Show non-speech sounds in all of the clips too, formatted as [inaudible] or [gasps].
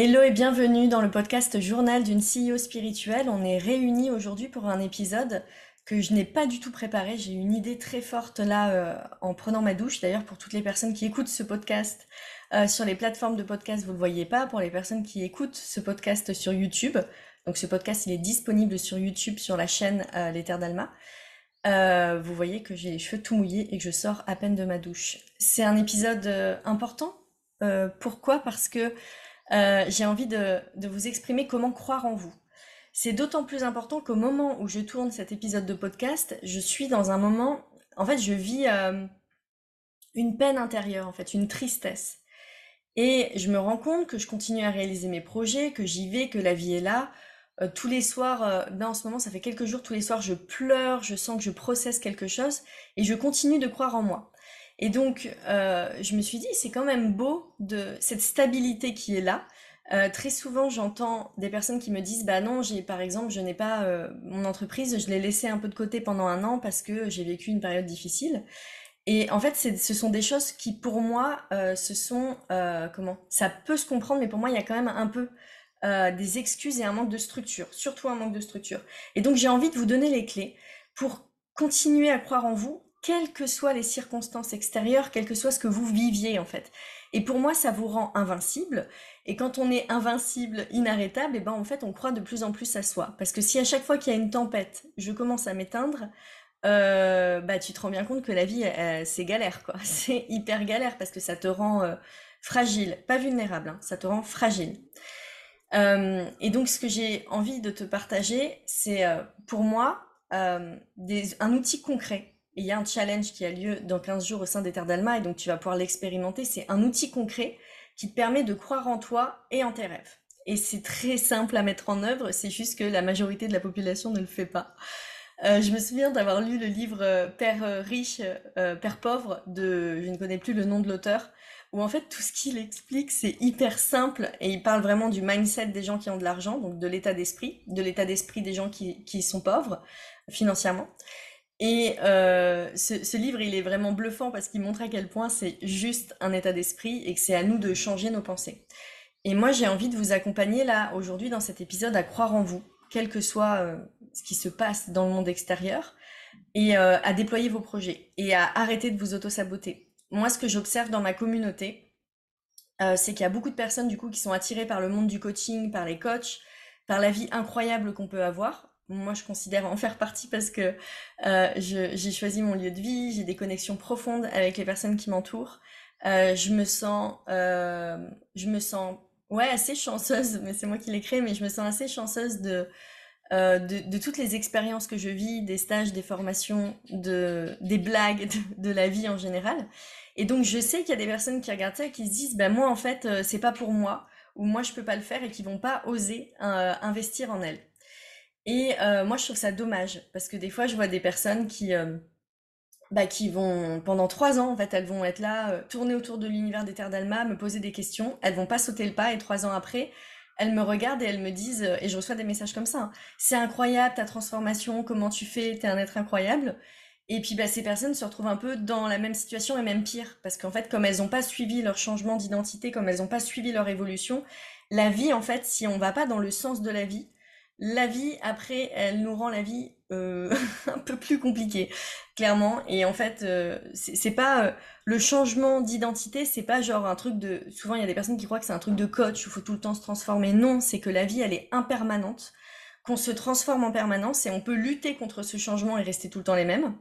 Hello et bienvenue dans le podcast Journal d'une CEO spirituelle. On est réunis aujourd'hui pour un épisode que je n'ai pas du tout préparé. J'ai une idée très forte là euh, en prenant ma douche. D'ailleurs, pour toutes les personnes qui écoutent ce podcast euh, sur les plateformes de podcast, vous ne le voyez pas. Pour les personnes qui écoutent ce podcast sur YouTube, donc ce podcast il est disponible sur YouTube sur la chaîne euh, Les Terres d'Alma. vous voyez que j'ai les cheveux tout mouillés et que je sors à peine de ma douche. C'est un épisode important. pourquoi? Parce que euh, j'ai envie de, vous exprimer comment croire en vous. C'est d'autant plus important qu'au moment où je tourne cet épisode de podcast, je suis dans un moment, en fait, je vis euh, une peine intérieure, en fait, une tristesse. Et je me rends compte que je continue à réaliser mes projets, que j'y vais, que la vie est là. Euh, tous les soirs, ben en ce moment, ça fait quelques jours, tous les soirs, je pleure, je sens que je processe quelque chose et je continue de croire en moi. Et donc, euh, je me suis dit, c'est quand même beau de cette stabilité qui est là. Euh, très souvent, j'entends des personnes qui me disent, bah non, j'ai par exemple, je n'ai pas euh, mon entreprise, je l'ai laissée un peu de côté pendant un an parce que j'ai vécu une période difficile. Et en fait, ce sont des choses qui, pour moi, ce sont comment Ça peut se comprendre, mais pour moi, il y a quand même un peu des excuses et un manque de structure, surtout un manque de structure. Et donc, j'ai envie de vous donner les clés pour continuer à croire en vous quelles que soient les circonstances extérieures, quel que soit ce que vous viviez en fait. Et pour moi, ça vous rend invincible. Et quand on est invincible, inarrêtable, et eh ben en fait, on croit de plus en plus à soi. Parce que si à chaque fois qu'il y a une tempête, je commence à m'éteindre, euh, bah tu te rends bien compte que la vie, c'est galère quoi. [laughs] C'est hyper galère parce que ça te rend euh, fragile, pas vulnérable, hein, ça te rend fragile. Euh, et donc, ce que j'ai envie de te partager, c'est pour moi un outil concret il y a un challenge qui a lieu dans 15 jours au sein des Terres d'Alma et donc tu vas pouvoir l'expérimenter. C'est un outil concret qui te permet de croire en toi et en tes rêves. Et c'est très simple à mettre en œuvre, c'est juste que la majorité de la population ne le fait pas. Euh, je me souviens d'avoir lu le livre euh, Père euh, riche, Père pauvre je ne connais plus le nom de l'auteur, où en fait tout ce qu'il explique c'est hyper simple et il parle vraiment du mindset des gens qui ont de l'argent, donc de l'état d'esprit, de l'état d'esprit des gens qui sont pauvres financièrement. Et euh, ce, livre, il est vraiment bluffant parce qu'il montre à quel point c'est juste un état d'esprit et que c'est à nous de changer nos pensées. Et moi, j'ai envie de vous accompagner là, aujourd'hui, dans cet épisode, à croire en vous, quel que soit euh, ce qui se passe dans le monde extérieur, et euh, à déployer vos projets, et à arrêter de vous auto-saboter. Moi, ce que j'observe dans ma communauté, c'est qu'il y a beaucoup de personnes, du coup, qui sont attirées par le monde du coaching, par les coachs, par la vie incroyable qu'on peut avoir, moi je considère en faire partie parce que euh, j'ai choisi mon lieu de vie, j'ai des connexions profondes avec les personnes qui m'entourent. Euh, je me sens, euh, je me sens, ouais, assez chanceuse, mais c'est moi qui l'ai créé, mais je me sens assez chanceuse de, de, de, toutes les expériences que je vis, des stages, des formations, de, des blagues, de, la vie en général. Et donc je sais qu'il y a des personnes qui regardent ça et qui se disent, ben moi en fait c'est pas pour moi, ou moi je peux pas le faire et qui vont pas oser investir en elles. Et euh, moi, je trouve ça dommage parce que des fois, je vois des personnes qui, euh, bah, qui vont, pendant trois ans, en fait, elles vont être là, euh, tourner autour de l'univers des terres d'Alma, me poser des questions. Elles vont pas sauter le pas et trois ans après, elles me regardent et elles me disent, et je reçois des messages comme ça, hein, c'est incroyable ta transformation, comment tu fais, t'es un être incroyable. Et puis bah, ces personnes se retrouvent un peu dans la même situation et même pire, parce qu'en fait, comme elles n'ont pas suivi leur changement d'identité, comme elles n'ont pas suivi leur évolution, la vie, en fait, si on va pas dans le sens de la vie, la vie, après, elle nous rend la vie euh, [laughs] un peu plus compliquée, clairement. Et en fait, euh, c'est pas euh, le changement d'identité, c'est pas genre un truc de. Souvent, il y a des personnes qui croient que c'est un truc de coach où il faut tout le temps se transformer. Non, c'est que la vie, elle est impermanente, qu'on se transforme en permanence et on peut lutter contre ce changement et rester tout le temps les mêmes.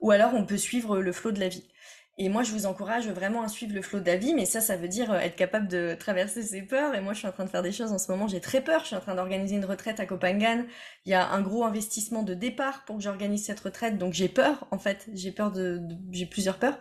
Ou alors, on peut suivre le flot de la vie. Et moi, je vous encourage vraiment à suivre le flot vie, mais ça, ça veut dire euh, être capable de traverser ses peurs. Et moi, je suis en train de faire des choses en ce moment. J'ai très peur. Je suis en train d'organiser une retraite à Copenhague. Il y a un gros investissement de départ pour que j'organise cette retraite. Donc, j'ai peur, en fait. J'ai peur de, j'ai plusieurs peurs.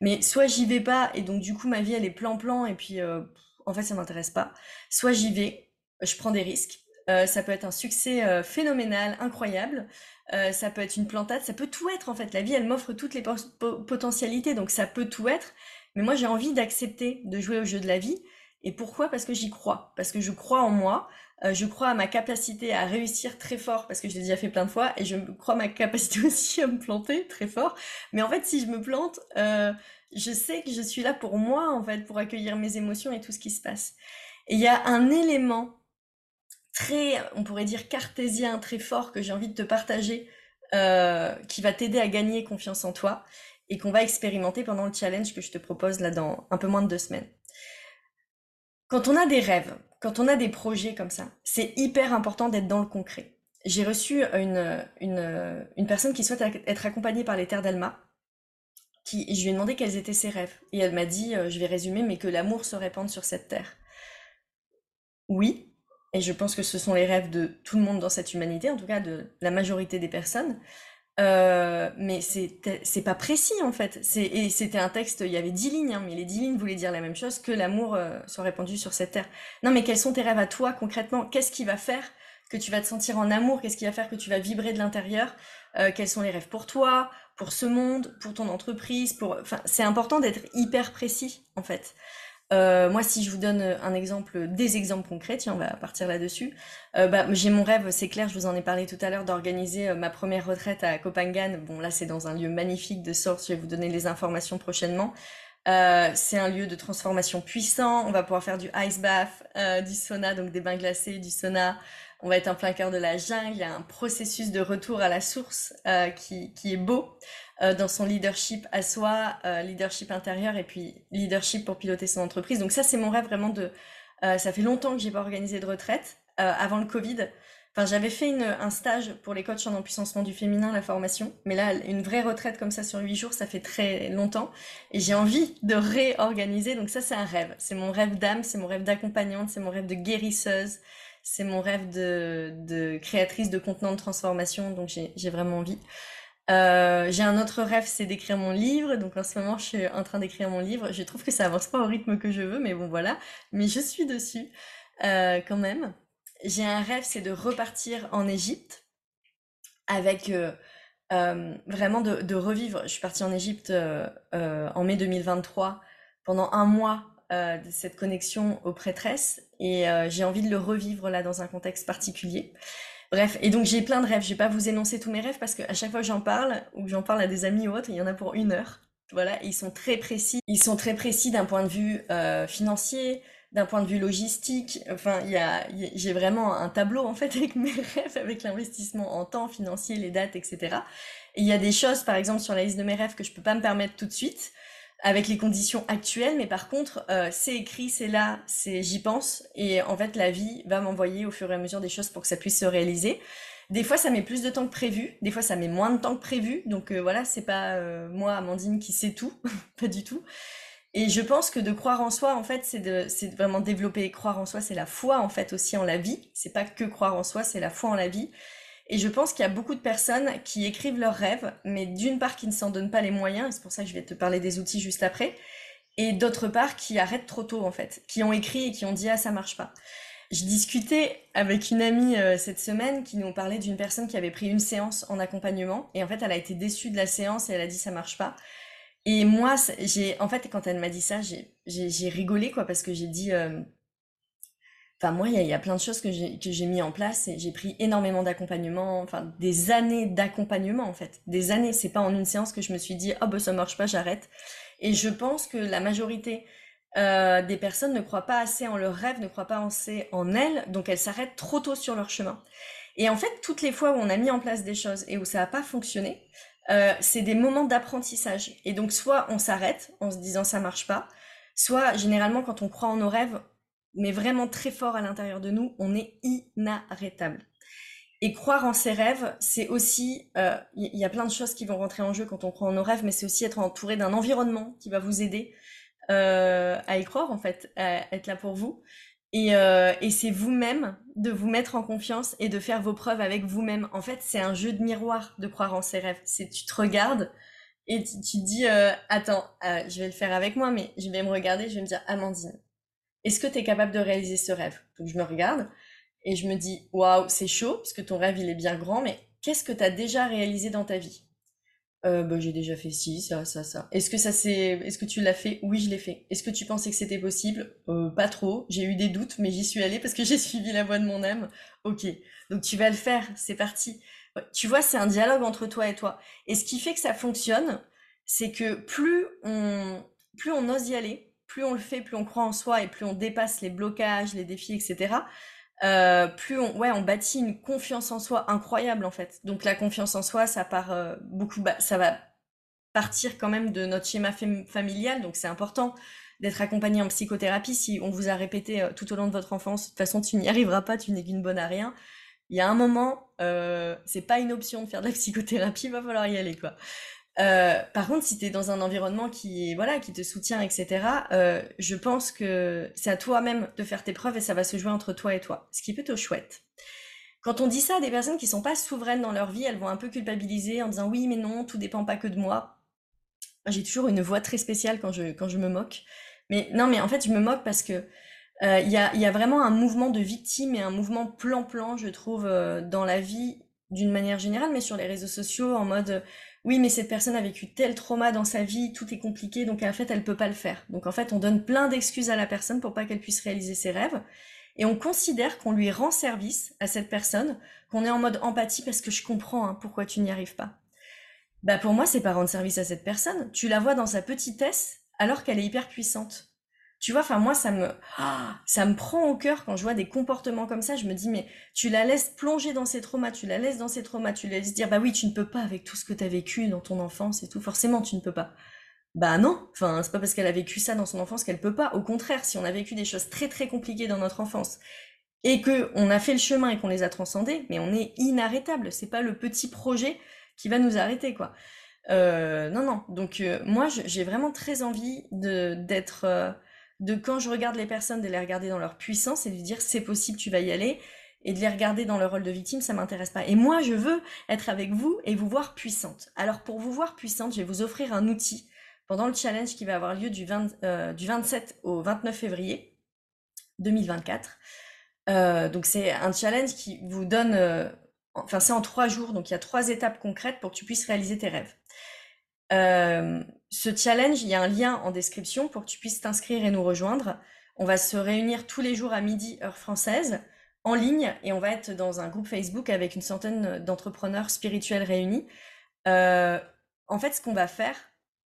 Mais soit j'y vais pas, et donc, du coup, ma vie, elle est plan-plan, et puis, euh, en fait, ça m'intéresse pas. Soit j'y vais, je prends des risques. Euh, ça peut être un succès phénoménal, incroyable. Euh, ça peut être une plantade, ça peut tout être en fait. La vie, elle m'offre toutes les potentialités, donc ça peut tout être. Mais moi, j'ai envie d'accepter de jouer au jeu de la vie. Et pourquoi? Parce que j'y crois. Parce que je crois en moi. Euh, je crois à ma capacité à réussir très fort, parce que je l'ai déjà fait plein de fois. Et je crois à ma capacité [laughs] aussi à me planter très fort. Mais en fait, si je me plante, euh, je sais que je suis là pour moi, en fait, pour accueillir mes émotions et tout ce qui se passe. Et il y a un élément très, on pourrait dire cartésien, très fort que j'ai envie de te partager, euh, qui va t'aider à gagner confiance en toi et qu'on va expérimenter pendant le challenge que je te propose là dans un peu moins de deux semaines. Quand on a des rêves, quand on a des projets comme ça, c'est hyper important d'être dans le concret. J'ai reçu une, personne qui souhaite être accompagnée par les terres d'Alma. Qui, je lui ai demandé quels étaient ses rêves. Et elle m'a dit, euh, je vais résumer, mais que l'amour se répande sur cette terre. Oui, et je pense que ce sont les rêves de tout le monde dans cette humanité, en tout cas de la majorité des personnes. Euh, mais c'est pas précis en fait. Et c'était un texte, il y avait dix lignes, hein, mais les dix lignes voulaient dire la même chose que l'amour euh, soit répandu sur cette terre. Non, mais quels sont tes rêves à toi concrètement? Qu'est-ce qui va faire que tu vas te sentir en amour? Qu'est-ce qui va faire que tu vas vibrer de l'intérieur? Euh, Quels sont les rêves pour toi, pour ce monde, pour ton entreprise. Enfin, c'est important d'être hyper précis en fait. Euh, moi, si je vous donne un exemple, des exemples concrets, tiens, on va partir là-dessus. Euh, bah, j'ai mon rêve, c'est clair, je vous en ai parlé tout à l'heure, d'organiser euh, ma première retraite à Copenhague. Bon, là, c'est dans un lieu magnifique de source. Je vais vous donner les informations prochainement. Euh, c'est un lieu de transformation puissant. On va pouvoir faire du ice bath, euh, du sauna, donc des bains glacés, du sauna. On va être en plein cœur de la jungle. Il y a un processus de retour à la source euh, qui, qui, est beau. Euh, dans son leadership à soi, euh, leadership intérieur et puis leadership pour piloter son entreprise. Donc ça, c'est mon rêve vraiment de... Euh, ça fait longtemps que j'ai pas organisé de retraite, avant le Covid. Enfin, j'avais fait une, un stage pour les coachs en empuissancement du féminin, la formation. Mais là, une vraie retraite comme ça sur huit jours, ça fait très longtemps. Et j'ai envie de réorganiser. Donc ça, c'est un rêve. C'est mon rêve d'âme, c'est mon rêve d'accompagnante, c'est mon rêve de guérisseuse, c'est mon rêve de, de créatrice de contenants de transformation. Donc j'ai vraiment envie. Euh, j'ai un autre rêve, c'est d'écrire mon livre. Donc en ce moment, je suis en train d'écrire mon livre. Je trouve que ça avance pas au rythme que je veux, mais bon voilà. Mais je suis dessus euh, quand même. J'ai un rêve, c'est de repartir en Égypte avec euh, vraiment de, de, revivre. Je suis partie en Égypte en mai 2023 pendant un mois de cette connexion aux prêtresses et j'ai envie de le revivre là dans un contexte particulier. Bref, et donc j'ai plein de rêves. Je vais pas vous énoncer tous mes rêves parce qu'à chaque fois que j'en parle ou que j'en parle à des amis ou autres, il y en a pour une heure. Voilà, ils sont très précis. Ils sont très précis d'un point de vue euh, financier, d'un point de vue logistique. Enfin, il y a, j'ai vraiment un tableau en fait [laughs] avec mes rêves, avec l'investissement en temps financier, les dates, etc. Et il y a des choses, par exemple, sur la liste de mes rêves que je peux pas me permettre tout de suite avec les conditions actuelles, mais par contre, euh, c'est écrit, c'est là, c'est j'y pense, et en fait, la vie va m'envoyer au fur et à mesure des choses pour que ça puisse se réaliser. Des fois, ça met plus de temps que prévu, des fois, ça met moins de temps que prévu, donc euh, voilà, c'est pas euh, moi, Amandine, qui sait tout, [laughs] pas du tout. Et je pense que de croire en soi, en fait, c'est de, c'est vraiment développer. Croire en soi, c'est la foi, en fait, aussi en la vie. C'est pas que croire en soi, c'est la foi en la vie. Et je pense qu'il y a beaucoup de personnes qui écrivent leurs rêves, mais d'une part qui ne s'en donnent pas les moyens, et c'est pour ça que je vais te parler des outils juste après, et d'autre part qui arrêtent trop tôt en fait, qui ont écrit et qui ont dit ah ça marche pas. Je discutais avec une amie euh, cette semaine qui nous parlait d'une personne qui avait pris une séance en accompagnement et en fait elle a été déçue de la séance et elle a dit ça marche pas. Et moi j'ai en fait quand elle m'a dit ça j'ai rigolé quoi parce que j'ai dit euh, Enfin, moi, il y, a plein de choses que j'ai mis en place et j'ai pris énormément d'accompagnement, enfin, des années d'accompagnement, en fait. Des années. C'est pas en une séance que je me suis dit, oh, bah, ça marche pas, j'arrête. Et je pense que la majorité euh, des personnes ne croient pas assez en leur rêve, ne croient pas assez en elles, donc elles s'arrêtent trop tôt sur leur chemin. Et en fait, toutes les fois où on a mis en place des choses et où ça n'a pas fonctionné, euh, c'est des moments d'apprentissage. Et donc, soit on s'arrête en se disant ça marche pas, soit généralement quand on croit en nos rêves, mais vraiment très fort à l'intérieur de nous, on est inarrêtable. Et croire en ses rêves, c'est aussi, il euh, y, a plein de choses qui vont rentrer en jeu quand on croit en nos rêves, mais c'est aussi être entouré d'un environnement qui va vous aider euh, à y croire en fait, à être là pour vous. Et, euh, et c'est vous-même de vous mettre en confiance et de faire vos preuves avec vous-même. En fait, c'est un jeu de miroir de croire en ses rêves. C'est tu te regardes et tu, tu te dis, euh, attends, euh, je vais le faire avec moi, mais je vais me regarder, je vais me dire, Amandine, est-ce que tu es capable de réaliser ce rêve? Donc je me regarde et je me dis, waouh, c'est chaud, parce que ton rêve, il est bien grand, mais qu'est-ce que tu as déjà réalisé dans ta vie? Euh, bah, j'ai déjà fait ci, ça, ça, ça. Est-ce que ça c'est, est-ce que tu l'as fait? Oui, je l'ai fait. Est-ce que tu pensais que c'était possible? Euh, Pas trop. J'ai eu des doutes, mais j'y suis allée parce que j'ai [laughs] suivi la voie de mon âme. Ok. Donc tu vas le faire. C'est parti. Tu vois, c'est un dialogue entre toi et toi. Et ce qui fait que ça fonctionne, c'est que plus on, plus on ose y aller, plus on le fait, plus on croit en soi et plus on dépasse les blocages, les défis, etc. Euh, plus on, ouais, on bâtit une confiance en soi incroyable en fait. Donc la confiance en soi, ça part euh, beaucoup, ça va partir quand même de notre schéma familial, donc c'est important d'être accompagné en psychothérapie. Si on vous a répété euh, tout au long de votre enfance, de toute façon tu n'y arriveras pas, tu n'es qu'une bonne à rien. Il y a un moment, c'est pas une option de faire de la psychothérapie, il va falloir y aller quoi. Euh, par contre, si tu es dans un environnement qui, voilà, qui te soutient, etc., euh, je pense que c'est à toi-même de faire tes preuves et ça va se jouer entre toi et toi, ce qui est plutôt chouette. Quand on dit ça à des personnes qui sont pas souveraines dans leur vie, elles vont un peu culpabiliser en disant oui, mais non, tout dépend pas que de moi. J'ai toujours une voix très spéciale quand je, quand je me moque. Mais non, mais en fait, je me moque parce que euh, il y, a, y, a, vraiment un mouvement de victime et un mouvement plan-plan, je trouve, dans la vie d'une manière générale, mais sur les réseaux sociaux, en mode oui, mais cette personne a vécu tel trauma dans sa vie, tout est compliqué, donc en fait, elle peut pas le faire. Donc en fait, on donne plein d'excuses à la personne pour pas qu'elle puisse réaliser ses rêves. Et on considère qu'on lui rend service à cette personne, qu'on est en mode empathie parce que je comprends hein, pourquoi tu n'y arrives pas. Bah pour moi, c'est pas rendre service à cette personne. Tu la vois dans sa petitesse alors qu'elle est hyper puissante. Tu vois, enfin moi ça me [gasps] ça me prend au cœur quand je vois des comportements comme ça. Je me dis mais tu la laisses plonger dans ses traumas, tu la laisses dans ses traumas, tu la laisses dire bah oui tu ne peux pas avec tout ce que tu as vécu dans ton enfance et tout. Forcément tu ne peux pas. Bah non, enfin c'est pas parce qu'elle a vécu ça dans son enfance qu'elle peut pas. Au contraire, si on a vécu des choses très très compliquées dans notre enfance et que on a fait le chemin et qu'on les a transcendées, mais on est inarrêtable. C'est pas le petit projet qui va nous arrêter quoi. Euh, non non. Donc euh, moi j'ai vraiment très envie d'être euh, de quand je regarde les personnes, de les regarder dans leur puissance et de dire c'est possible, tu vas y aller, et de les regarder dans leur rôle de victime, ça m'intéresse pas. Et moi, je veux être avec vous et vous voir puissante. Alors pour vous voir puissante, je vais vous offrir un outil pendant le challenge qui va avoir lieu du, 27 euh, au 29 février 2024. Euh, donc c'est un challenge qui vous donne, euh, enfin c'est en trois jours, donc il y a trois étapes concrètes pour que tu puisses réaliser tes rêves. Euh, ce challenge, il y a un lien en description pour que tu puisses t'inscrire et nous rejoindre. On va se réunir tous les jours à midi, heure française, en ligne, et on va être dans un groupe Facebook avec une centaine d'entrepreneurs spirituels réunis. Euh, en fait, ce qu'on va faire,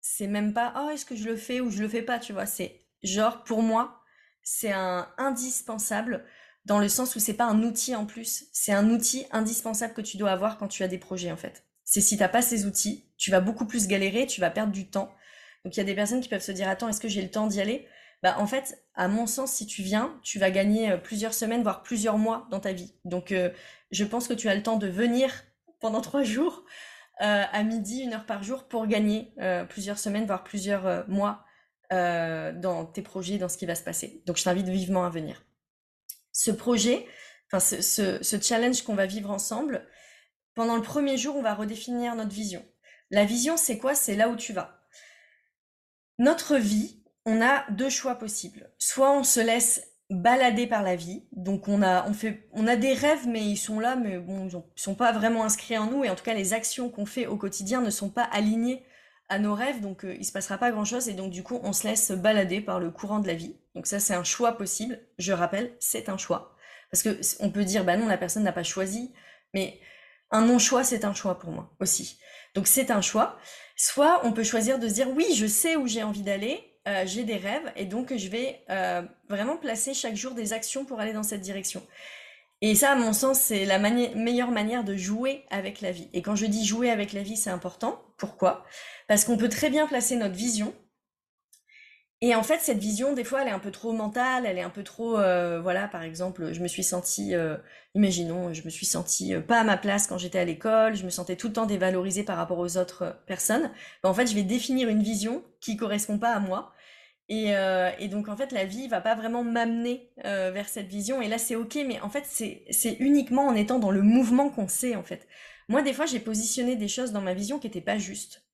c'est même pas oh est-ce que je le fais ou je le fais pas, tu vois. C'est genre pour moi, c'est un indispensable dans le sens où c'est pas un outil en plus, c'est un outil indispensable que tu dois avoir quand tu as des projets en fait c'est si t'as pas ces outils, tu vas beaucoup plus galérer, tu vas perdre du temps. Donc il y a des personnes qui peuvent se dire attends, est-ce que j'ai le temps d'y aller? Bah en fait, à mon sens, si tu viens, tu vas gagner euh, plusieurs semaines, voire plusieurs mois dans ta vie. Donc euh, je pense que tu as le temps de venir [laughs] pendant trois jours euh, à midi, une heure par jour, pour gagner plusieurs semaines, voire plusieurs mois dans tes projets, dans ce qui va se passer. Donc je t'invite vivement à venir. Ce projet, enfin ce challenge qu'on va vivre ensemble, pendant le premier jour, on va redéfinir notre vision. La vision, c'est quoi? C'est là où tu vas. Notre vie, on a deux choix possibles. Soit on se laisse balader par la vie, donc on a, on fait, on a des rêves, mais ils sont là, mais bon, ils ne sont pas vraiment inscrits en nous, et en tout cas, les actions qu'on fait au quotidien ne sont pas alignées à nos rêves, donc il euh, il se passera pas grand-chose, et donc du coup, on se laisse balader par le courant de la vie. Donc ça, c'est un choix possible. Je rappelle, c'est un choix. Parce que on peut dire, bah non, la personne n'a pas choisi, mais un non-choix, c'est un choix pour moi aussi. Donc c'est un choix. Soit on peut choisir de se dire oui, je sais où j'ai envie d'aller, euh, j'ai des rêves et donc je vais euh, vraiment placer chaque jour des actions pour aller dans cette direction. Et ça, à mon sens, c'est la meilleure manière de jouer avec la vie. Et quand je dis jouer avec la vie, c'est important. Pourquoi? Parce qu'on peut très bien placer notre vision et en fait, cette vision, des fois, elle est un peu trop mentale, elle est un peu trop, euh, voilà, par exemple, je me suis sentie, euh, imaginons, je me suis sentie euh, pas à ma place quand j'étais à l'école, je me sentais tout le temps dévalorisée par rapport aux autres personnes. Ben, en fait, je vais définir une vision qui correspond pas à moi. Et, donc, en fait, la vie va pas vraiment m'amener vers cette vision. Et là, c'est ok, mais en fait, c'est uniquement en étant dans le mouvement qu'on sait, en fait. Moi, des fois, j'ai positionné des choses dans ma vision qui n'étaient pas justes.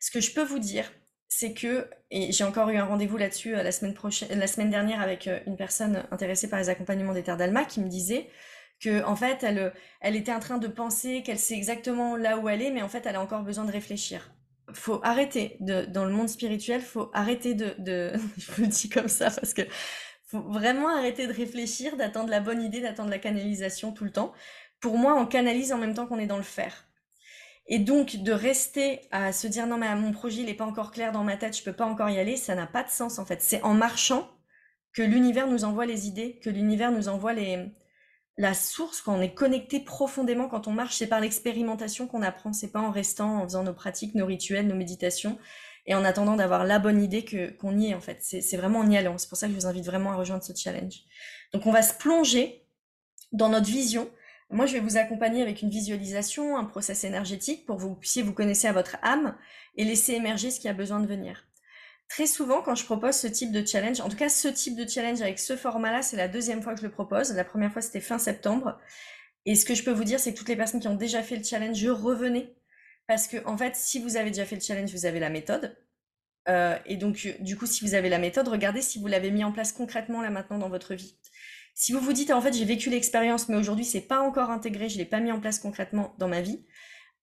Ce que je peux vous dire, c'est que, et j'ai encore eu un rendez-vous là-dessus euh, la semaine prochaine, la semaine dernière avec euh, une personne intéressée par les accompagnements des terres d'Alma qui me disait que en fait elle, elle était en train de penser qu'elle sait exactement là où elle est, mais en fait elle a encore besoin de réfléchir. Faut arrêter de, dans le monde spirituel, faut arrêter de, de [laughs] je vous le dis comme ça parce que faut vraiment arrêter de réfléchir, d'attendre la bonne idée, d'attendre la canalisation tout le temps. Pour moi, on canalise en même temps qu'on est dans le faire. Et donc, de rester à se dire non, mais mon projet, il n'est pas encore clair dans ma tête, je peux pas encore y aller, ça n'a pas de sens en fait. C'est en marchant que l'univers nous envoie les idées, que l'univers nous envoie les, la source, quand on est connecté profondément, quand on marche, c'est par l'expérimentation qu'on apprend, c'est pas en restant, en faisant nos pratiques, nos rituels, nos méditations, et en attendant d'avoir la bonne idée que qu'on y est en fait. C'est vraiment en y allant. C'est pour ça que je vous invite vraiment à rejoindre ce challenge. Donc on va se plonger dans notre vision, moi, je vais vous accompagner avec une visualisation, un process énergétique pour que vous puissiez vous connaître à votre âme et laisser émerger ce qui a besoin de venir. Très souvent, quand je propose ce type de challenge, en tout cas ce type de challenge avec ce format-là, c'est la deuxième fois que je le propose. La première fois, c'était fin septembre. Et ce que je peux vous dire, c'est que toutes les personnes qui ont déjà fait le challenge, je revenais. Parce que, en fait, si vous avez déjà fait le challenge, vous avez la méthode. Euh, et donc, du coup, si vous avez la méthode, regardez si vous l'avez mis en place concrètement là maintenant dans votre vie. Si vous vous dites en fait j'ai vécu l'expérience mais aujourd'hui c'est pas encore intégré, je l'ai pas mis en place concrètement dans ma vie,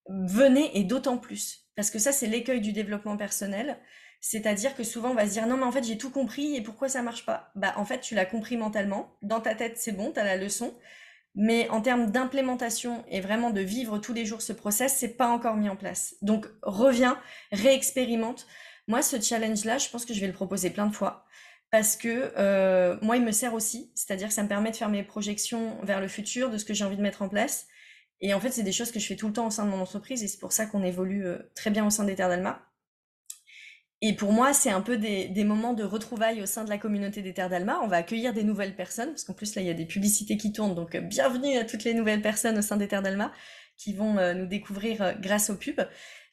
venez et d'autant plus. Parce que ça c'est l'écueil du développement personnel, c'est-à-dire que souvent on va se dire non mais en fait j'ai tout compris et pourquoi ça marche pas? Bah en fait tu l'as compris mentalement, dans ta tête c'est bon, tu as la leçon, mais en termes d'implémentation et vraiment de vivre tous les jours ce process, c'est pas encore mis en place. Donc reviens, réexpérimente. Moi ce challenge là, je pense que je vais le proposer plein de fois parce que euh, moi, il me sert aussi, c'est-à-dire que ça me permet de faire mes projections vers le futur, de ce que j'ai envie de mettre en place. Et en fait, c'est des choses que je fais tout le temps au sein de mon entreprise, et c'est pour ça qu'on évolue euh, très bien au sein des Terres d'Alma. Et pour moi, c'est un peu des, des, moments de retrouvailles au sein de la communauté des d'Alma. On va accueillir des nouvelles personnes, parce qu'en plus, là, il y a des publicités qui tournent, donc euh, bienvenue à toutes les nouvelles personnes au sein des Terres d'Alma qui vont nous découvrir grâce aux pubs.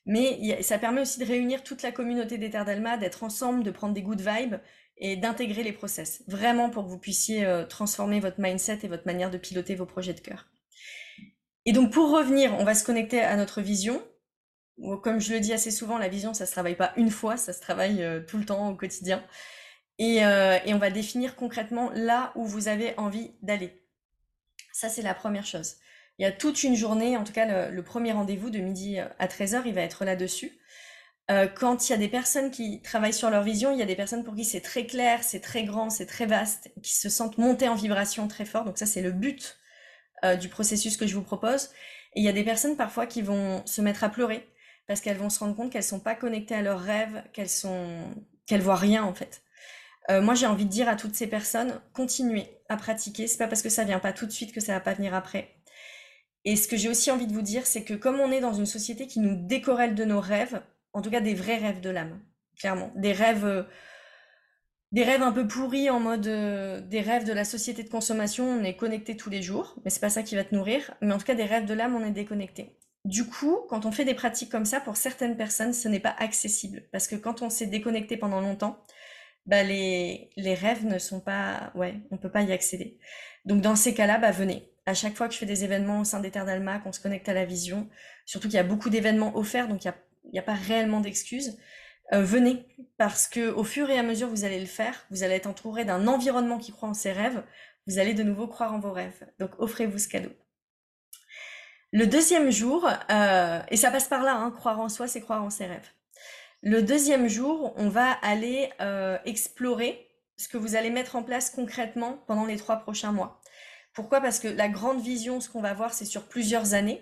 Mais ça permet aussi de réunir toute la communauté des Terres d'Alma, d'être ensemble, de prendre des good vibes, et d'intégrer les process, vraiment pour que vous puissiez euh, transformer votre mindset et votre manière de piloter vos projets de cœur. Et donc pour revenir, on va se connecter à notre vision. Comme je le dis assez souvent, la vision, ça se travaille pas une fois, ça se travaille euh, tout le temps, au quotidien. Et, euh, et on va définir concrètement là où vous avez envie d'aller. Ça, c'est la première chose. Il y a toute une journée, en tout cas le, le premier rendez-vous de midi à 13h, il va être là-dessus. Euh, quand il y a des personnes qui travaillent sur leur vision, il y a des personnes pour qui c'est très clair, c'est très grand, c'est très vaste, qui se sentent monter en vibration très fort. Donc ça, c'est le but euh, du processus que je vous propose. Et il y a des personnes parfois qui vont se mettre à pleurer parce qu'elles vont se rendre compte qu'elles sont pas connectées à leurs rêves, qu'elles sont, qu'elles voient rien en fait. Euh, moi, j'ai envie de dire à toutes ces personnes, continuez à pratiquer. C'est pas parce que ça vient pas tout de suite que ça va pas venir après. Et ce que j'ai aussi envie de vous dire, c'est que comme on est dans une société qui nous décorelle de nos rêves, en tout cas des vrais rêves de l'âme, clairement. Des rêves, euh, des rêves un peu pourris en mode euh, des rêves de la société de consommation, on est connecté tous les jours, mais c'est pas ça qui va te nourrir. Mais en tout cas, des rêves de l'âme, on est déconnecté. Du coup, quand on fait des pratiques comme ça, pour certaines personnes, ce n'est pas accessible. Parce que quand on s'est déconnecté pendant longtemps, bah les, les rêves ne sont pas... Ouais, on peut pas y accéder. Donc dans ces cas-là, bah venez. À chaque fois que je fais des événements au sein des Terres d'Alma, qu'on se connecte à la vision, surtout qu'il y a beaucoup d'événements offerts, donc il y a il n'y a pas réellement d'excuses. Euh, venez, parce que au fur et à mesure vous allez le faire, vous allez être entouré d'un environnement qui croit en ses rêves, vous allez de nouveau croire en vos rêves. Donc offrez-vous ce cadeau. Le deuxième jour, euh, et ça passe par là, hein, croire en soi, c'est croire en ses rêves. Le deuxième jour, on va aller euh, explorer ce que vous allez mettre en place concrètement pendant les trois prochains mois. Pourquoi? Parce que la grande vision, ce qu'on va voir, c'est sur plusieurs années.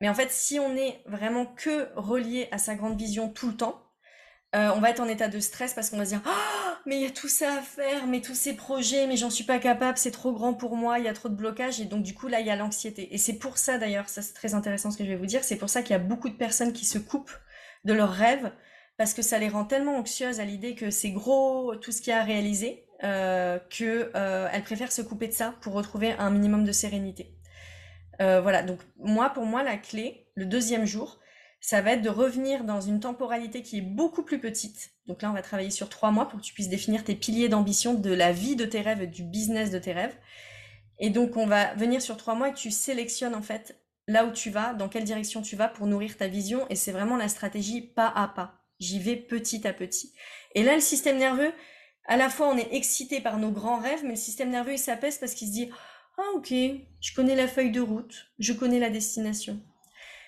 Mais en fait, si on est vraiment que relié à sa grande vision tout le temps, euh, on va être en état de stress parce qu'on va se dire ah mais il y a tout ça à faire, mais tous ces projets, mais j'en suis pas capable, c'est trop grand pour moi, il y a trop de blocages et donc du coup là il y a l'anxiété. Et c'est pour ça d'ailleurs, ça c'est très intéressant ce que je vais vous dire, c'est pour ça qu'il y a beaucoup de personnes qui se coupent de leurs rêves parce que ça les rend tellement anxieuses à l'idée que c'est gros tout ce qu'il y a à réaliser euh, euh, préfèrent se couper de ça pour retrouver un minimum de sérénité. Euh, voilà, donc moi, pour moi, la clé, le deuxième jour, ça va être de revenir dans une temporalité qui est beaucoup plus petite. Donc là, on va travailler sur trois mois pour que tu puisses définir tes piliers d'ambition de la vie de tes rêves, du business de tes rêves. Et donc, on va venir sur trois mois et tu sélectionnes en fait là où tu vas, dans quelle direction tu vas pour nourrir ta vision. Et c'est vraiment la stratégie pas à pas. J'y vais petit à petit. Et là, le système nerveux, à la fois, on est excité par nos grands rêves, mais le système nerveux, il s'apaise parce qu'il se dit ah ok, je connais la feuille de route, je connais la destination.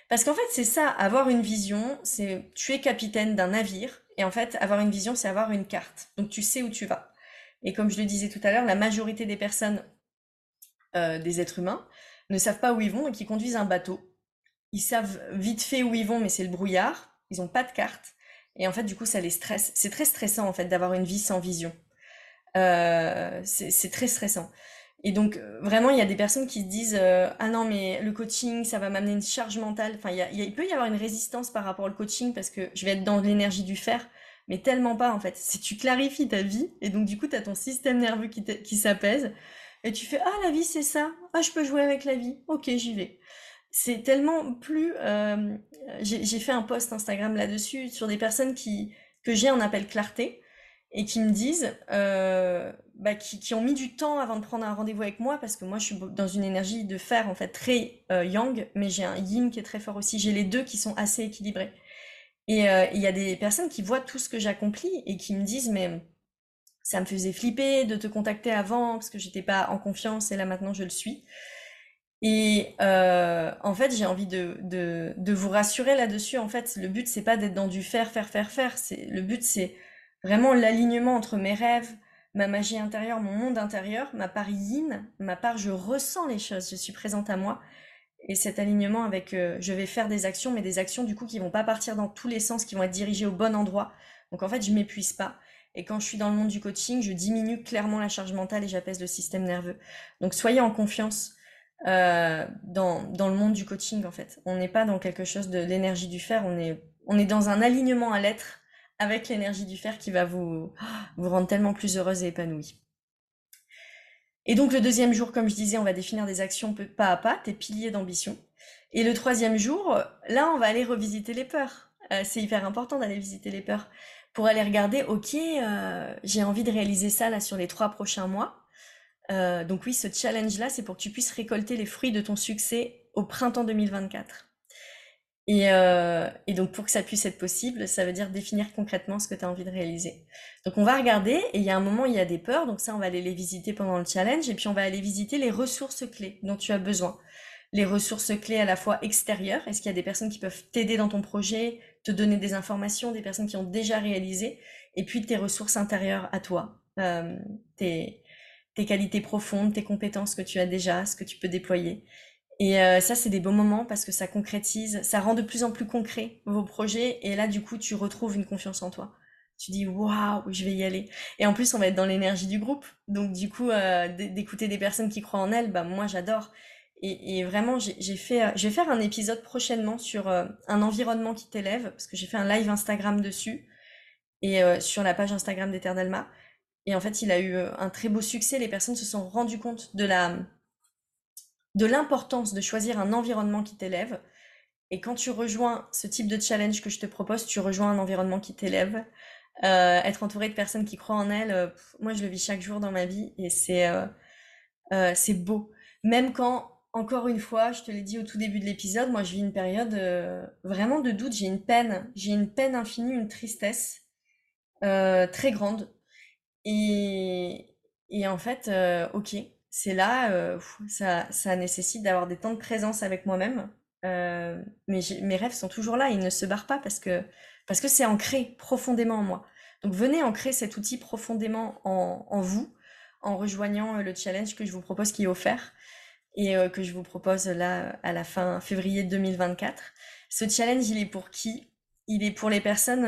Parce qu'en fait, c'est ça, avoir une vision, c'est tu es capitaine d'un navire, et en fait, avoir une vision, c'est avoir une carte. Donc tu sais où tu vas. Et comme je le disais tout à l'heure, la majorité des personnes, euh, des êtres humains, ne savent pas où ils vont et qui conduisent un bateau. ils savent vite fait où ils vont, mais c'est le brouillard. Ils n'ont pas de carte. Et en fait, du coup, ça les stresse. C'est très stressant, en fait, d'avoir une vie sans vision. Euh, c'est très stressant. Et donc, euh, vraiment, il y a des personnes qui se disent euh, Ah non, mais le coaching, ça va m'amener une charge mentale. Enfin, il, peut y avoir une résistance par rapport au coaching parce que je vais être dans l'énergie du faire, mais tellement pas, en fait. Si tu clarifies ta vie, et donc, du coup, tu as ton système nerveux qui, qui s'apaise, et tu fais Ah, la vie, c'est ça. Ah, je peux jouer avec la vie. Ok, j'y vais c'est tellement plus. Euh, j'ai fait un post Instagram là-dessus sur des personnes qui, que j'ai en appel clarté et qui me disent, euh, bah, qui, ont mis du temps avant de prendre un rendez-vous avec moi parce que moi je suis dans une énergie de fer en fait très euh, yang, mais j'ai un yin qui est très fort aussi. J'ai les deux qui sont assez équilibrés. Et il y a des personnes qui voient tout ce que j'accomplis et qui me disent, mais ça me faisait flipper de te contacter avant parce que j'étais pas en confiance et là maintenant je le suis. Et euh, en fait, j'ai envie de, de, de, vous rassurer là-dessus. En fait, le but, c'est pas d'être dans du faire, faire, faire, faire. C'est le but, c'est vraiment l'alignement entre mes rêves, ma magie intérieure, mon monde intérieur, ma part yin, ma part je ressens les choses, je suis présente à moi. Et cet alignement avec, euh, je vais faire des actions, mais des actions du coup qui vont pas partir dans tous les sens, qui vont être dirigées au bon endroit. Donc en fait, je m'épuise pas. Et quand je suis dans le monde du coaching, je diminue clairement la charge mentale et j'apaise le système nerveux. Donc soyez en confiance euh, dans, dans, le monde du coaching, en fait. On n'est pas dans quelque chose de l'énergie du fer, on est, on est dans un alignement à l'être avec l'énergie du fer qui va vous, rendre tellement plus heureuse et épanouie. Et donc le deuxième jour, comme je disais, on va définir des actions pas à pas, tes piliers d'ambition. Et le troisième jour, là, on va aller revisiter les peurs. Euh, c'est hyper important d'aller visiter les peurs pour aller regarder, ok, euh, j'ai envie de réaliser ça là sur les trois prochains mois. Euh, donc oui, ce challenge-là, c'est pour que tu puisses récolter les fruits de ton succès au printemps 2024. Euh, et, donc pour que ça puisse être possible, ça veut dire définir concrètement ce que tu as envie de réaliser. Donc on va regarder, et il y a un moment, il y a des peurs, donc ça, on va aller les visiter pendant le challenge, et puis on va aller visiter les ressources clés dont tu as besoin. Les ressources clés à la fois extérieures, est-ce qu'il y a des personnes qui peuvent t'aider dans ton projet, te donner des informations, des personnes qui ont déjà réalisé, et puis tes ressources intérieures à toi, euh, tes, tes qualités profondes, tes compétences que tu as déjà, ce que tu peux déployer. Et euh, ça, c'est des beaux moments parce que ça concrétise, ça rend de plus en plus concret vos projets. Et là, du coup, tu retrouves une confiance en toi. Tu dis, waouh, je vais y aller. Et en plus, on va être dans l'énergie du groupe. Donc, du coup, euh, d'écouter des personnes qui croient en elles, bah, moi, j'adore. Et, vraiment, j'ai fait, euh, je vais faire un épisode prochainement sur un environnement qui t'élève, parce que j'ai fait un live Instagram dessus, et sur la page Instagram d'Eternalma. Et en fait, il a eu euh, un très beau succès. Les personnes se sont rendues compte de la de l'importance de choisir un environnement qui t'élève. Et quand tu rejoins ce type de challenge que je te propose, tu rejoins un environnement qui t'élève. Euh, être entouré de personnes qui croient en elles, euh, moi je le vis chaque jour dans ma vie et c'est c'est beau. Même quand, encore une fois, je te l'ai dit au tout début de l'épisode, moi je vis une période vraiment de doute, j'ai une peine, j'ai une peine infinie, une tristesse très grande et, et en fait, euh, ok, c'est là, euh, ça, ça nécessite d'avoir des temps de présence avec moi-même. Euh, mais mes rêves sont toujours là, ils ne se barrent pas parce que parce que c'est ancré profondément en moi. Donc venez ancrer cet outil profondément en, vous en rejoignant le challenge que je vous propose qui est offert et que je vous propose là à la fin février 2024. Ce challenge, il est pour qui? Il est pour les personnes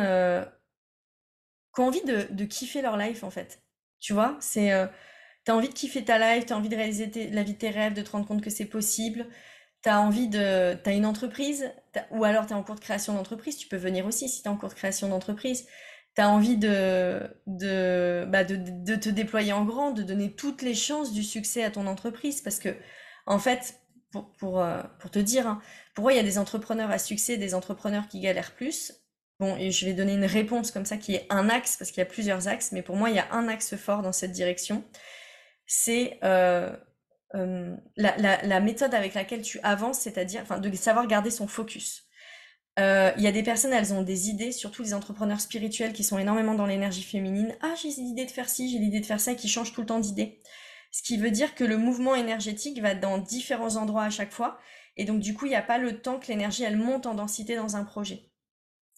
qui ont envie de, de, kiffer leur life en fait. Tu vois, c'est euh, tu as envie de kiffer ta life, tu as envie de réaliser la vie de tes rêves, de te rendre compte que c'est possible. Tu as envie de tu as une entreprise ou alors tu es en cours de création d'entreprise, tu peux venir aussi si tu es en cours de création d'entreprise. Tu as envie de de, bah de, de te déployer en grand, de donner toutes les chances du succès à ton entreprise parce que en fait pour, euh, te dire, hein, pour moi, il y a des entrepreneurs à succès, des entrepreneurs qui galèrent plus. Bon, et je vais donner une réponse comme ça qui est un axe, parce qu'il y a plusieurs axes, mais pour moi, il y a un axe fort dans cette direction. C'est euh, euh, la, méthode avec laquelle tu avances, c'est-à-dire de savoir garder son focus. Euh, il y a des personnes, elles ont des idées, surtout les entrepreneurs spirituels qui sont énormément dans l'énergie féminine. Ah, j'ai l'idée de faire ci, j'ai l'idée de faire ça, et qui changent tout le temps d'idée. Ce qui veut dire que le mouvement énergétique va dans différents endroits à chaque fois. Et donc, du coup, il n'y a pas le temps que l'énergie, elle monte en densité dans un projet.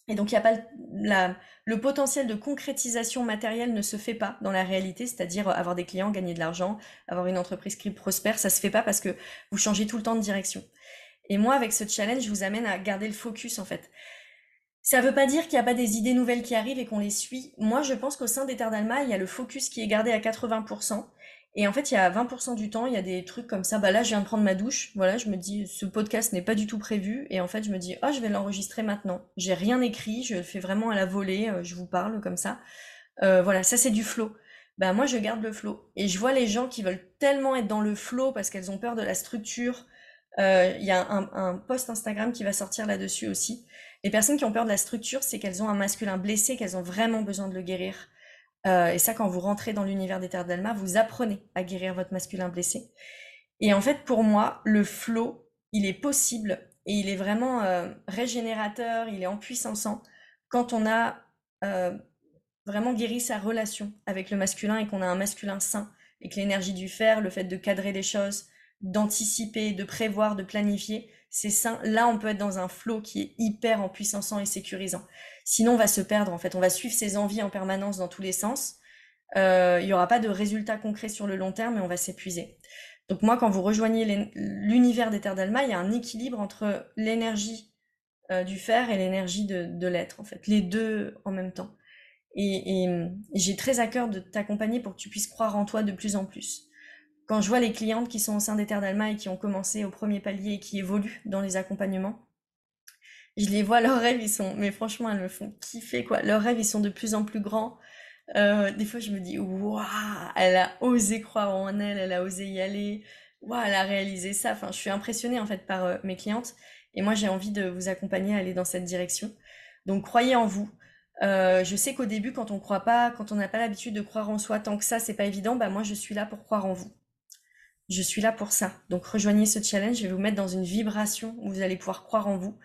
Et donc, il y a pas la, le potentiel de concrétisation matérielle ne se fait pas dans la réalité, c'est-à-dire avoir des clients, gagner de l'argent, avoir une entreprise qui prospère, ça se fait pas parce que vous changez tout le temps de direction. Et moi, avec ce challenge, je vous amène à garder le focus, en fait. Ça ne veut pas dire qu'il n'y a pas des idées nouvelles qui arrivent et qu'on les suit. Moi, je pense qu'au sein des Terres d'Alma, il y a le focus qui est gardé à 80%. Et en fait, il y a 20% du temps, il y a des trucs comme ça. Bah là, je viens de prendre ma douche. Voilà, je me dis, ce podcast n'est pas du tout prévu. Et en fait, je me dis, oh, je vais l'enregistrer maintenant. J'ai rien écrit, je fais vraiment à la volée, euh, je vous parle comme ça. Euh, voilà, ça c'est du flow. Bah moi, je garde le flow. Et je vois les gens qui veulent tellement être dans le flow parce qu'elles ont peur de la structure. Euh, il y a un, un post Instagram qui va sortir là-dessus aussi. Les personnes qui ont peur de la structure, c'est qu'elles ont un masculin blessé, qu'elles ont vraiment besoin de le guérir. Euh, et ça, quand vous rentrez dans l'univers des terres d'Alma, vous apprenez à guérir votre masculin blessé. Et en fait, pour moi, le flow, il est possible et il est vraiment euh, régénérateur, il est empuissançant quand on a euh, vraiment guéri sa relation avec le masculin et qu'on a un masculin sain et que l'énergie du fer, le fait de cadrer les choses, d'anticiper, de prévoir, de planifier, c'est sain. Là, on peut être dans un flow qui est hyper empuissançant et sécurisant. Sinon, on va se perdre, en fait. On va suivre ses envies en permanence dans tous les sens. Euh, il n'y aura pas de résultats concrets sur le long terme et on va s'épuiser. Donc moi, quand vous rejoignez l'univers des terres d'Alma, il y a un équilibre entre l'énergie euh, du fer et l'énergie de, l'être, en fait. Les deux en même temps. Et, j'ai très à cœur de t'accompagner pour que tu puisses croire en toi de plus en plus. Quand je vois les clientes qui sont au sein des terres d'Alma et qui ont commencé au premier palier et qui évoluent dans les accompagnements, je les vois, leurs rêves, ils sont, mais franchement, elles me font kiffer, quoi. Leurs rêves, ils sont de plus en plus grands. Euh, des fois, je me dis, waouh, elle a osé croire en elle, elle a osé y aller. Waouh, elle a réalisé ça. Enfin, je suis impressionnée, en fait, par euh, mes clientes. Et moi, j'ai envie de vous accompagner à aller dans cette direction. Donc, croyez en vous. Euh, je sais qu'au début, quand on croit pas, quand on n'a pas l'habitude de croire en soi tant que ça, c'est pas évident. Bah, moi, je suis là pour croire en vous. Je suis là pour ça. Donc, rejoignez ce challenge. Je vais vous mettre dans une vibration où vous allez pouvoir croire en vous.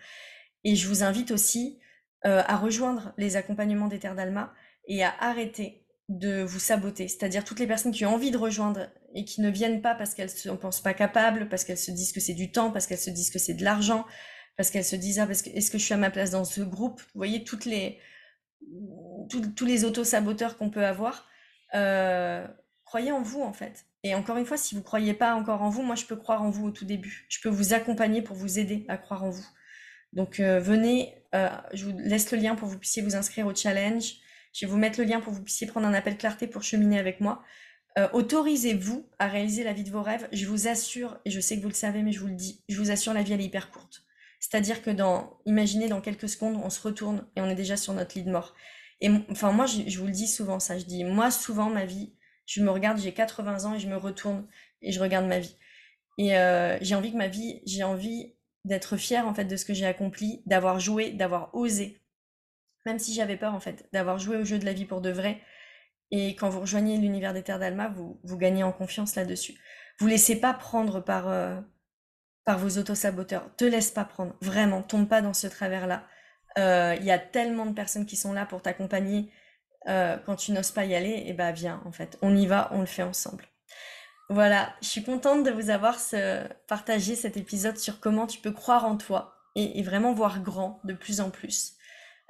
Et je vous invite aussi euh, à rejoindre les accompagnements des Terres d'Alma et à arrêter de vous saboter. C'est-à-dire toutes les personnes qui ont envie de rejoindre et qui ne viennent pas parce qu'elles ne pensent pas capables, parce qu'elles se disent que c'est du temps, parce qu'elles se disent que c'est de l'argent, parce qu'elles se disent ah, que, est-ce que je suis à ma place dans ce groupe? Vous voyez toutes les, tous, les auto-saboteurs qu'on peut avoir. Euh, croyez en vous en fait. Et encore une fois, si vous croyez pas encore en vous, moi je peux croire en vous au tout début. Je peux vous accompagner pour vous aider à croire en vous. Donc euh, venez, euh, je vous laisse le lien pour que vous puissiez vous inscrire au challenge. Je vais vous mettre le lien pour que vous puissiez prendre un appel clarté pour cheminer avec moi. Euh, autorisez-vous à réaliser la vie de vos rêves. Je vous assure, et je sais que vous le savez, mais je vous le dis, je vous assure, la vie elle est hyper courte. C'est-à-dire que dans, imaginez dans quelques secondes, on se retourne et on est déjà sur notre lit de mort. Et enfin moi, je, je vous le dis souvent ça. Je dis, moi souvent ma vie, je me regarde, j'ai 80 ans et je me retourne et je regarde ma vie. Et j'ai envie que ma vie, j'ai envie d'être fière en fait de ce que j'ai accompli, d'avoir joué, d'avoir osé, même si j'avais peur en fait, d'avoir joué au jeu de la vie pour de vrai. Et quand vous rejoignez l'univers des terres d'Alma, vous, vous gagnez en confiance là-dessus. Vous laissez pas prendre par, euh, par vos autosaboteurs. Te laisse pas prendre. Vraiment, tombe pas dans ce travers-là. Euh, il y a tellement de personnes qui sont là pour t'accompagner. Euh, quand tu n'oses pas y aller, et eh ben, viens en fait. On y va, on le fait ensemble. Voilà, je suis contente de vous avoir partagé cet épisode sur comment tu peux croire en toi et, vraiment voir grand de plus en plus.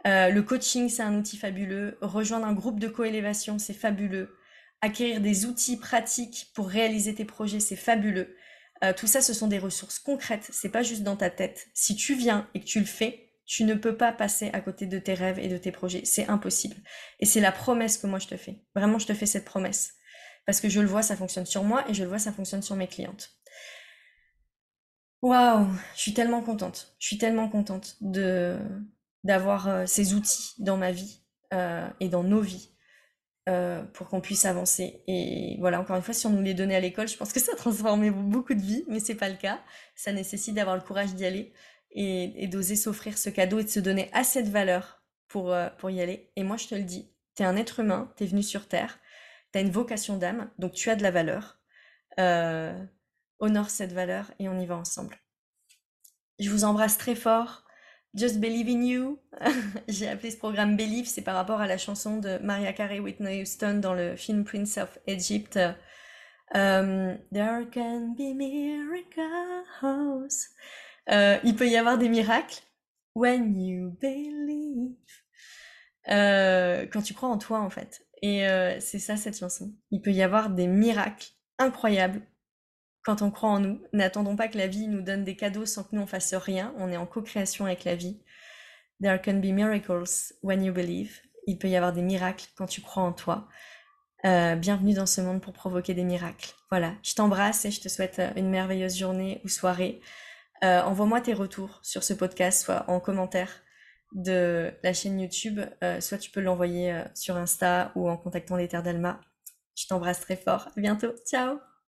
Euh, le coaching, c'est un outil fabuleux. Rejoindre un groupe de coélévation, c'est fabuleux. Acquérir des outils pratiques pour réaliser tes projets, c'est fabuleux. Euh, tout ça, ce sont des ressources concrètes. C'est pas juste dans ta tête. Si tu viens et que tu le fais, tu ne peux pas passer à côté de tes rêves et de tes projets. C'est impossible. Et c'est la promesse que moi je te fais. Vraiment, je te fais cette promesse parce que je le vois, ça fonctionne sur moi et je le vois, ça fonctionne sur mes clientes. Waouh, je suis tellement contente. Je suis tellement contente de d'avoir euh, ces outils dans ma vie euh, et dans nos vies euh, pour qu'on puisse avancer. Et voilà, encore une fois, si on nous les donnait à l'école, je pense que ça transformait beaucoup de vies, mais c'est pas le cas. Ça nécessite d'avoir le courage d'y aller et, d'oser s'offrir ce cadeau et de se donner assez de valeur pour, pour y aller. Et moi, je te le dis, t'es un être humain, t'es venu sur Terre, tu as une vocation d'âme, donc tu as de la valeur. Euh, honore cette valeur et on y va ensemble. Je vous embrasse très fort. Just Believe in You. [laughs] J'ai appelé ce programme Believe, c'est par rapport à la chanson de Maria Carey Whitney Houston dans le film Prince of Egypt. Euh, There can be miracles. Euh, il peut y avoir des miracles. When you believe. quand tu crois en toi, en fait. Et euh, c'est ça cette chanson. Il peut y avoir des miracles incroyables quand on croit en nous. N'attendons pas que la vie nous donne des cadeaux sans que nous on fasse rien. On est en co-création avec la vie. There can be miracles when you believe. Il peut y avoir des miracles quand tu crois en toi. Euh, bienvenue dans ce monde pour provoquer des miracles. Voilà, je t'embrasse et je te souhaite euh, une merveilleuse journée ou soirée. Envoie-moi tes retours sur ce podcast, soit en commentaire de la chaîne YouTube, soit tu peux l'envoyer sur Insta ou en contactant les d'Alma. Je t'embrasse très fort. À bientôt. Ciao